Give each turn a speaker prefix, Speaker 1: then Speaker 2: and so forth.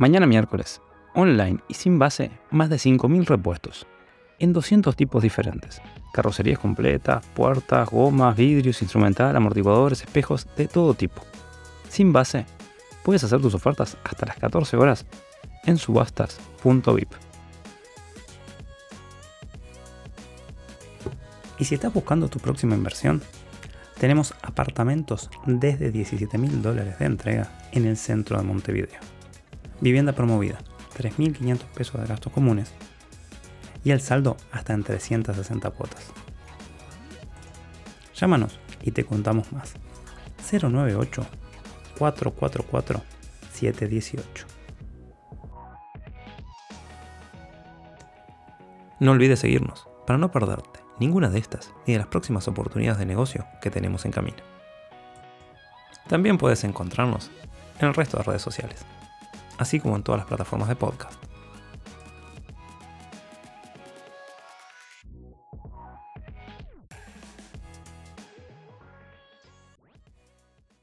Speaker 1: Mañana miércoles, online y sin base, más de 5.000 repuestos, en 200 tipos diferentes. Carrocerías completas, puertas, gomas, vidrios, instrumental, amortiguadores, espejos, de todo tipo. Sin base, puedes hacer tus ofertas hasta las 14 horas en subastas.vip. Y si estás buscando tu próxima inversión, tenemos apartamentos desde 17 mil dólares de entrega en el centro de Montevideo. Vivienda promovida, 3.500 pesos de gastos comunes y el saldo hasta en 360 cuotas. Llámanos y te contamos más. 098 444 718. No olvides seguirnos para no perderte ninguna de estas ni de las próximas oportunidades de negocio que tenemos en camino. También puedes encontrarnos en el resto de redes sociales, así como en todas las plataformas de podcast.